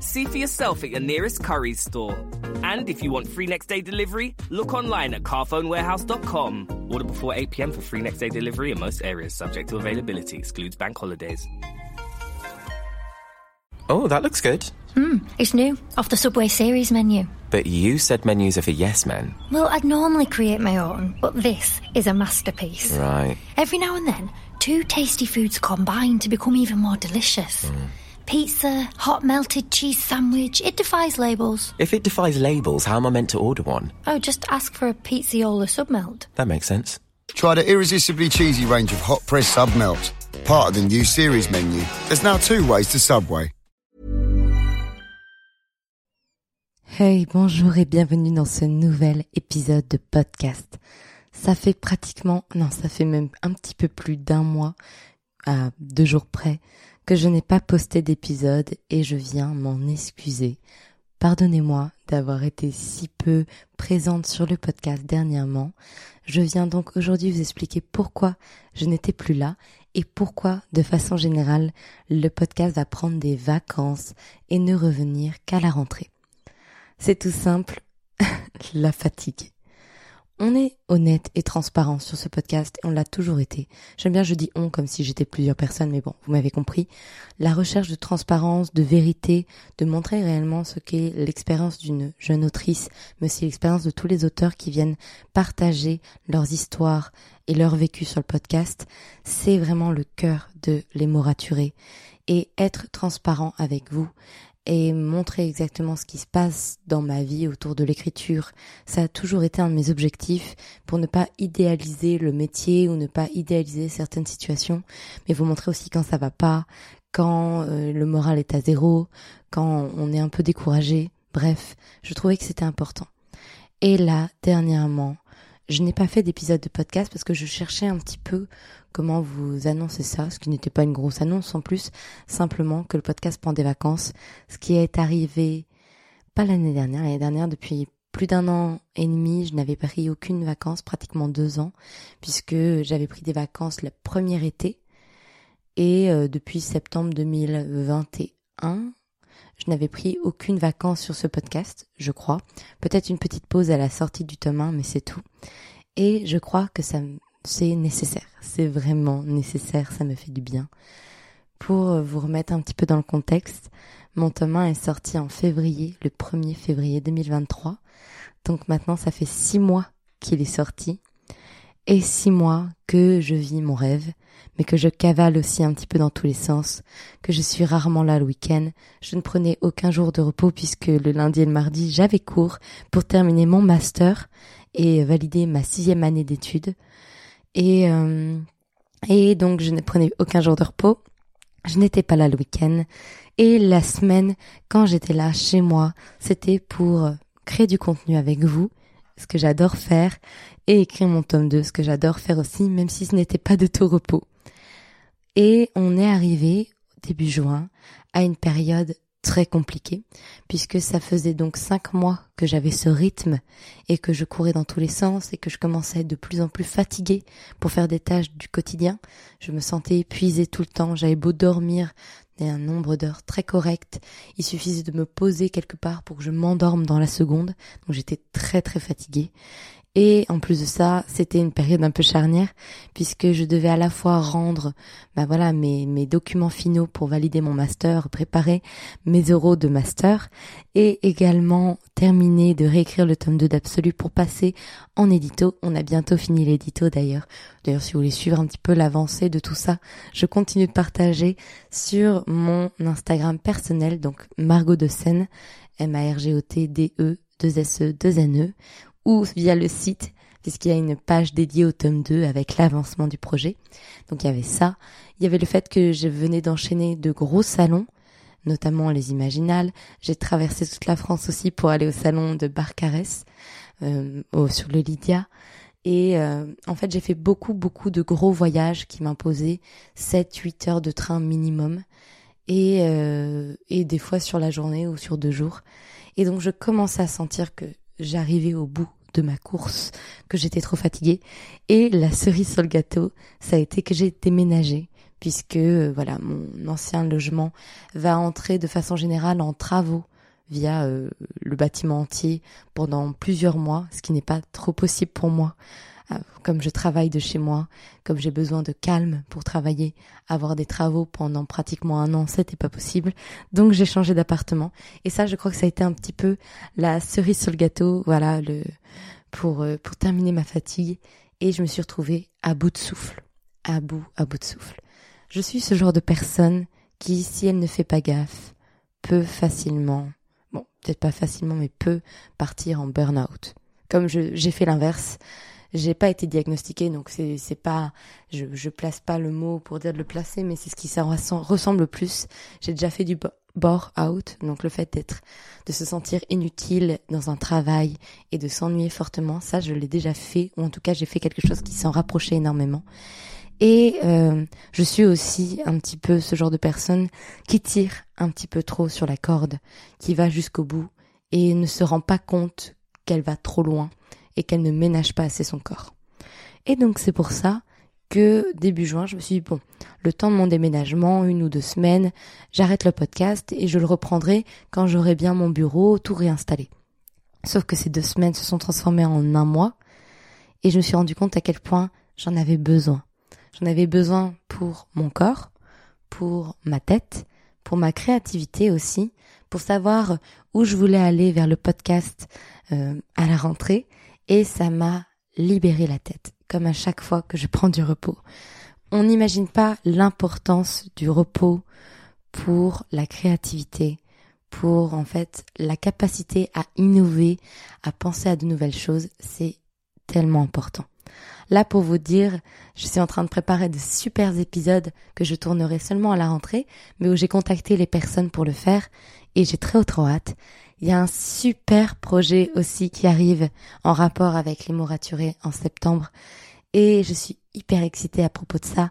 See for yourself at your nearest Curry's store. And if you want free next day delivery, look online at carphonewarehouse.com. Order before 8 pm for free next day delivery in most areas, subject to availability, excludes bank holidays. Oh, that looks good. Hmm, it's new, off the Subway series menu. But you said menus are for yes men. Well, I'd normally create my own, but this is a masterpiece. Right. Every now and then, two tasty foods combine to become even more delicious. Pizza, hot melted cheese sandwich, it defies labels. If it defies labels, how am I meant to order one? Oh, just ask for a pizziola submelt. That makes sense. Try the irresistibly cheesy range of hot press sub melt. Part of the new series menu. There's now two ways to Subway. Hey, bonjour et bienvenue dans ce nouvel épisode de podcast. Ça fait pratiquement, non, ça fait même un petit peu plus d'un mois, à deux jours près, que je n'ai pas posté d'épisode et je viens m'en excuser. Pardonnez-moi d'avoir été si peu présente sur le podcast dernièrement. Je viens donc aujourd'hui vous expliquer pourquoi je n'étais plus là et pourquoi, de façon générale, le podcast va prendre des vacances et ne revenir qu'à la rentrée. C'est tout simple, la fatigue. On est honnête et transparent sur ce podcast et on l'a toujours été. J'aime bien, je dis on comme si j'étais plusieurs personnes, mais bon, vous m'avez compris. La recherche de transparence, de vérité, de montrer réellement ce qu'est l'expérience d'une jeune autrice, mais aussi l'expérience de tous les auteurs qui viennent partager leurs histoires et leur vécu sur le podcast, c'est vraiment le cœur de Les mots raturés. Et être transparent avec vous, et montrer exactement ce qui se passe dans ma vie autour de l'écriture. Ça a toujours été un de mes objectifs pour ne pas idéaliser le métier ou ne pas idéaliser certaines situations, mais vous montrer aussi quand ça va pas, quand euh, le moral est à zéro, quand on est un peu découragé. Bref, je trouvais que c'était important. Et là, dernièrement, je n'ai pas fait d'épisode de podcast parce que je cherchais un petit peu comment vous annoncer ça, ce qui n'était pas une grosse annonce en plus, simplement que le podcast prend des vacances, ce qui est arrivé pas l'année dernière, l'année dernière depuis plus d'un an et demi, je n'avais pris aucune vacances, pratiquement deux ans, puisque j'avais pris des vacances le premier été et euh, depuis septembre 2021, je n'avais pris aucune vacances sur ce podcast, je crois. Peut-être une petite pause à la sortie du tome 1, mais c'est tout. Et je crois que ça, c'est nécessaire. C'est vraiment nécessaire. Ça me fait du bien. Pour vous remettre un petit peu dans le contexte, mon tome 1 est sorti en février, le 1er février 2023. Donc maintenant, ça fait six mois qu'il est sorti. Et six mois que je vis mon rêve, mais que je cavale aussi un petit peu dans tous les sens, que je suis rarement là le week-end. Je ne prenais aucun jour de repos puisque le lundi et le mardi j'avais cours pour terminer mon master et valider ma sixième année d'études. Et, euh, et donc je ne prenais aucun jour de repos. Je n'étais pas là le week-end. Et la semaine, quand j'étais là chez moi, c'était pour créer du contenu avec vous, ce que j'adore faire, et écrire mon tome 2, ce que j'adore faire aussi, même si ce n'était pas de tout repos. Et on est arrivé, début juin, à une période très compliquée, puisque ça faisait donc cinq mois que j'avais ce rythme et que je courais dans tous les sens et que je commençais à être de plus en plus fatiguée pour faire des tâches du quotidien. Je me sentais épuisée tout le temps, j'avais beau dormir un nombre d'heures très correct, il suffisait de me poser quelque part pour que je m'endorme dans la seconde, donc j'étais très très fatiguée. Et en plus de ça, c'était une période un peu charnière puisque je devais à la fois rendre, bah voilà, mes, documents finaux pour valider mon master, préparer mes euros de master et également terminer de réécrire le tome 2 d'Absolu pour passer en édito. On a bientôt fini l'édito d'ailleurs. D'ailleurs, si vous voulez suivre un petit peu l'avancée de tout ça, je continue de partager sur mon Instagram personnel, donc Margot de Seine, M-A-R-G-O-T-D-E 2SE 2NE ou via le site puisqu'il y a une page dédiée au tome 2 avec l'avancement du projet. Donc il y avait ça. Il y avait le fait que je venais d'enchaîner de gros salons, notamment les Imaginales. J'ai traversé toute la France aussi pour aller au salon de Barcarès, euh, sur le Lydia. Et euh, en fait, j'ai fait beaucoup, beaucoup de gros voyages qui m'imposaient 7-8 heures de train minimum. Et, euh, et des fois sur la journée ou sur deux jours. Et donc je commençais à sentir que j'arrivais au bout de ma course, que j'étais trop fatiguée. Et la cerise sur le gâteau, ça a été que j'ai déménagé, puisque euh, voilà, mon ancien logement va entrer de façon générale en travaux via euh, le bâtiment entier pendant plusieurs mois, ce qui n'est pas trop possible pour moi comme je travaille de chez moi, comme j'ai besoin de calme pour travailler, avoir des travaux pendant pratiquement un an, c'était pas possible. Donc j'ai changé d'appartement. Et ça, je crois que ça a été un petit peu la cerise sur le gâteau, voilà, le, pour, euh, pour terminer ma fatigue. Et je me suis retrouvée à bout de souffle. À bout, à bout de souffle. Je suis ce genre de personne qui, si elle ne fait pas gaffe, peut facilement, bon, peut-être pas facilement, mais peut partir en burn-out. Comme j'ai fait l'inverse, j'ai pas été diagnostiquée, donc c'est c'est pas, je je place pas le mot pour dire de le placer, mais c'est ce qui ça ressemble le plus. J'ai déjà fait du bore out, donc le fait d'être, de se sentir inutile dans un travail et de s'ennuyer fortement, ça je l'ai déjà fait, ou en tout cas j'ai fait quelque chose qui s'en rapprochait énormément. Et euh, je suis aussi un petit peu ce genre de personne qui tire un petit peu trop sur la corde, qui va jusqu'au bout et ne se rend pas compte qu'elle va trop loin et qu'elle ne ménage pas assez son corps. Et donc c'est pour ça que début juin, je me suis dit, bon, le temps de mon déménagement, une ou deux semaines, j'arrête le podcast et je le reprendrai quand j'aurai bien mon bureau tout réinstallé. Sauf que ces deux semaines se sont transformées en un mois et je me suis rendu compte à quel point j'en avais besoin. J'en avais besoin pour mon corps, pour ma tête, pour ma créativité aussi, pour savoir où je voulais aller vers le podcast euh, à la rentrée et ça m'a libéré la tête, comme à chaque fois que je prends du repos. On n'imagine pas l'importance du repos pour la créativité, pour en fait la capacité à innover, à penser à de nouvelles choses, c'est tellement important. Là, pour vous dire, je suis en train de préparer de super épisodes que je tournerai seulement à la rentrée, mais où j'ai contacté les personnes pour le faire et j'ai très trop hâte. Il y a un super projet aussi qui arrive en rapport avec les mots raturés en septembre et je suis hyper excitée à propos de ça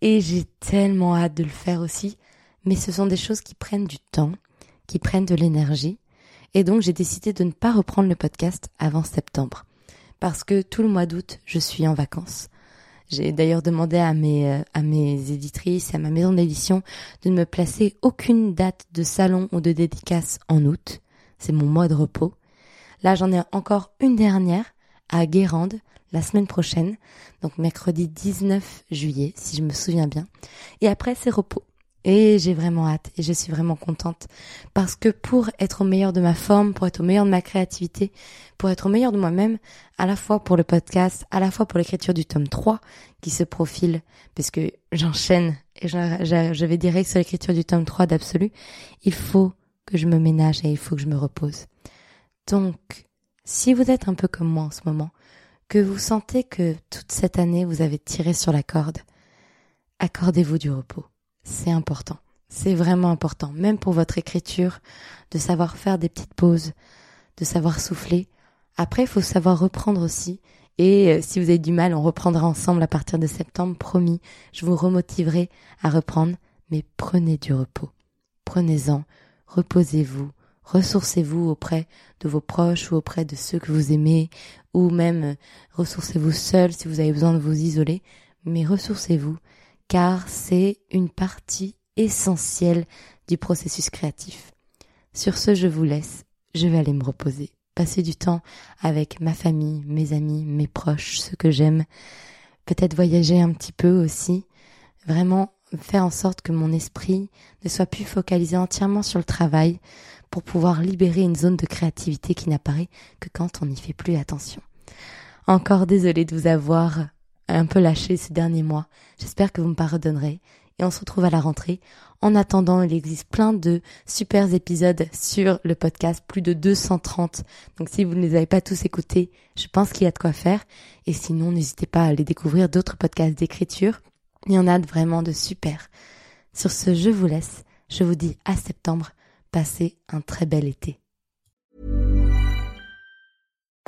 et j'ai tellement hâte de le faire aussi. Mais ce sont des choses qui prennent du temps, qui prennent de l'énergie et donc j'ai décidé de ne pas reprendre le podcast avant septembre parce que tout le mois d'août je suis en vacances. J'ai d'ailleurs demandé à mes, euh, à mes éditrices à ma maison d'édition de ne me placer aucune date de salon ou de dédicace en août c'est mon mois de repos. Là, j'en ai encore une dernière à Guérande la semaine prochaine, donc mercredi 19 juillet, si je me souviens bien. Et après, c'est repos. Et j'ai vraiment hâte et je suis vraiment contente parce que pour être au meilleur de ma forme, pour être au meilleur de ma créativité, pour être au meilleur de moi-même, à la fois pour le podcast, à la fois pour l'écriture du tome 3 qui se profile, parce que j'enchaîne et je, vais direct sur l'écriture du tome 3 d'absolu, il faut que je me ménage et il faut que je me repose. Donc, si vous êtes un peu comme moi en ce moment, que vous sentez que toute cette année vous avez tiré sur la corde, accordez-vous du repos. C'est important. C'est vraiment important, même pour votre écriture, de savoir faire des petites pauses, de savoir souffler. Après, il faut savoir reprendre aussi. Et euh, si vous avez du mal, on reprendra ensemble à partir de septembre, promis. Je vous remotiverai à reprendre, mais prenez du repos. Prenez-en reposez-vous, ressourcez-vous auprès de vos proches ou auprès de ceux que vous aimez, ou même euh, ressourcez-vous seul si vous avez besoin de vous isoler, mais ressourcez-vous, car c'est une partie essentielle du processus créatif. Sur ce, je vous laisse, je vais aller me reposer. passer du temps avec ma famille, mes amis, mes proches, ceux que j'aime, peut-être voyager un petit peu aussi, vraiment faire en sorte que mon esprit ne soit plus focalisé entièrement sur le travail pour pouvoir libérer une zone de créativité qui n'apparaît que quand on n'y fait plus attention. Encore désolé de vous avoir un peu lâché ces derniers mois. J'espère que vous me pardonnerez et on se retrouve à la rentrée. En attendant, il existe plein de super épisodes sur le podcast, plus de 230. Donc si vous ne les avez pas tous écoutés, je pense qu'il y a de quoi faire. Et sinon, n'hésitez pas à aller découvrir d'autres podcasts d'écriture. Il y en a vraiment de super. Sur ce, je vous laisse. Je vous dis à septembre. Passez un très bel été.